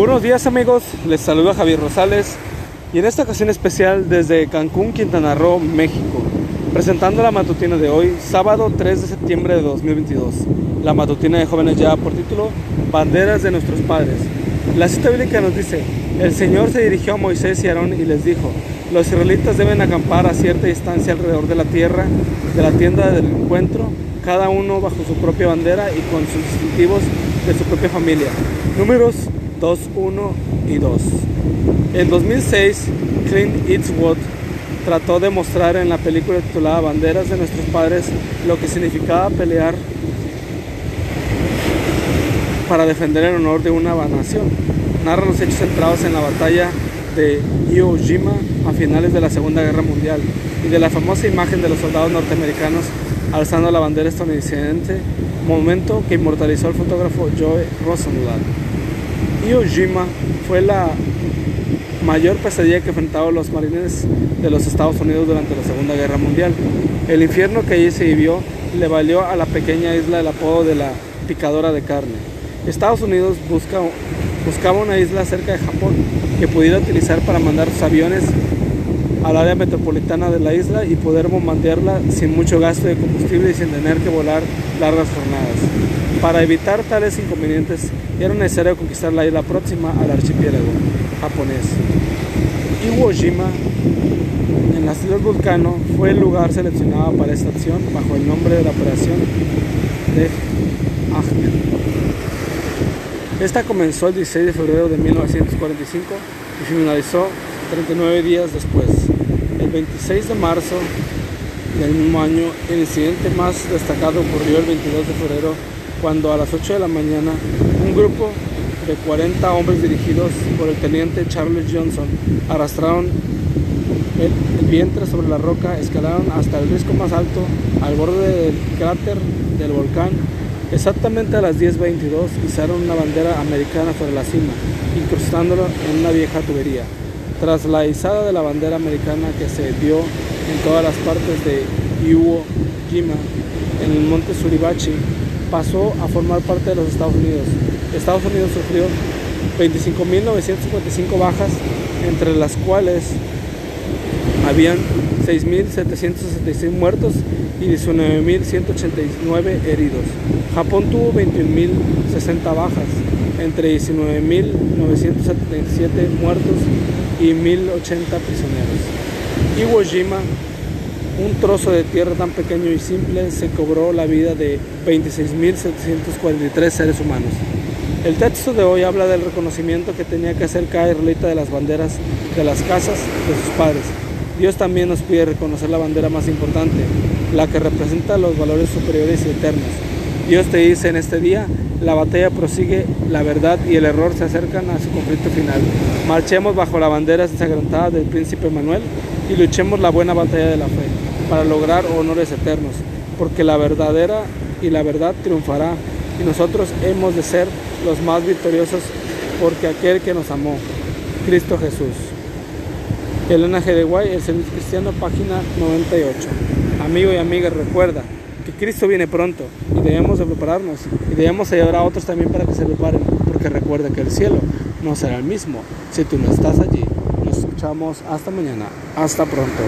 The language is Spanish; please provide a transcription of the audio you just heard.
buenos días amigos, les saluda Javier Rosales y en esta ocasión especial desde Cancún, Quintana Roo, México, presentando la matutina de hoy, sábado 3 de septiembre de 2022. La matutina de jóvenes ya por título Banderas de nuestros padres. La cita bíblica nos dice, el Señor se dirigió a Moisés y Aarón y les dijo, los israelitas deben acampar a cierta distancia alrededor de la tierra, de la tienda del encuentro, cada uno bajo su propia bandera y con sus distintivos de su propia familia. Números 2, 1 y 2. En 2006, Clint Eastwood trató de mostrar en la película titulada Banderas de nuestros padres lo que significaba pelear para defender el honor de una nación. Narra los hechos centrados en la batalla de Iwo Jima a finales de la Segunda Guerra Mundial y de la famosa imagen de los soldados norteamericanos alzando la bandera estadounidense, momento que inmortalizó el fotógrafo Joe Rosenblatt. Iwo Jima fue la mayor pesadilla que enfrentaron los marines de los Estados Unidos durante la Segunda Guerra Mundial. El infierno que allí se vivió le valió a la pequeña isla el apodo de la picadora de carne. Estados Unidos busca, buscaba una isla cerca de Japón que pudiera utilizar para mandar sus aviones al área metropolitana de la isla y poder bombardearla sin mucho gasto de combustible y sin tener que volar largas jornadas. Para evitar tales inconvenientes era necesario conquistar la isla próxima al archipiélago japonés. Iwo Jima, en las Islas Vulcano, fue el lugar seleccionado para esta acción bajo el nombre de la operación de Ahmed. Esta comenzó el 16 de febrero de 1945 y finalizó 39 días después. El 26 de marzo del mismo año, el incidente más destacado ocurrió el 22 de febrero, cuando a las 8 de la mañana un grupo de 40 hombres dirigidos por el teniente Charles Johnson arrastraron el, el, vientre sobre la roca, escalaron hasta el risco más alto, al borde del cráter del volcán. Exactamente a las 10.22 izaron una bandera americana sobre la cima, incrustándolo en una vieja tubería. Tras la izada de la bandera americana que se vio en todas las partes de Iwo Jima, en el monte Suribachi, pasó a formar parte de los Estados Unidos. Estados Unidos sufrió 25.955 bajas, entre las cuales habían 6.766 muertos y 19.189 heridos. Japón tuvo 21.060 bajas, entre 19.977 muertos y 1.080 prisioneros. Iwo Jima, un trozo de tierra tan pequeño y simple, se cobró la vida de 26.743 seres humanos. El texto de hoy habla del reconocimiento que tenía que hacer cada israelita de las banderas de las casas de sus padres. Dios también nos pide reconocer la bandera más importante, la que representa los valores superiores y eternos. Dios te dice en este día, la batalla prosigue, la verdad y el error se acercan a su conflicto final. Marchemos bajo la bandera ensangrentada del príncipe Manuel y luchemos la buena batalla de la fe para lograr honores eternos, porque la verdadera y la verdad triunfará y nosotros hemos de ser los más victoriosos porque aquel que nos amó, Cristo Jesús. Elena G. de Guay, el Servicio Cristiano, página 98. Amigo y amiga, recuerda que Cristo viene pronto y debemos de prepararnos y debemos ayudar a otros también para que se preparen, porque recuerda que el cielo no será el mismo si tú no estás allí. Nos escuchamos hasta mañana. Hasta pronto.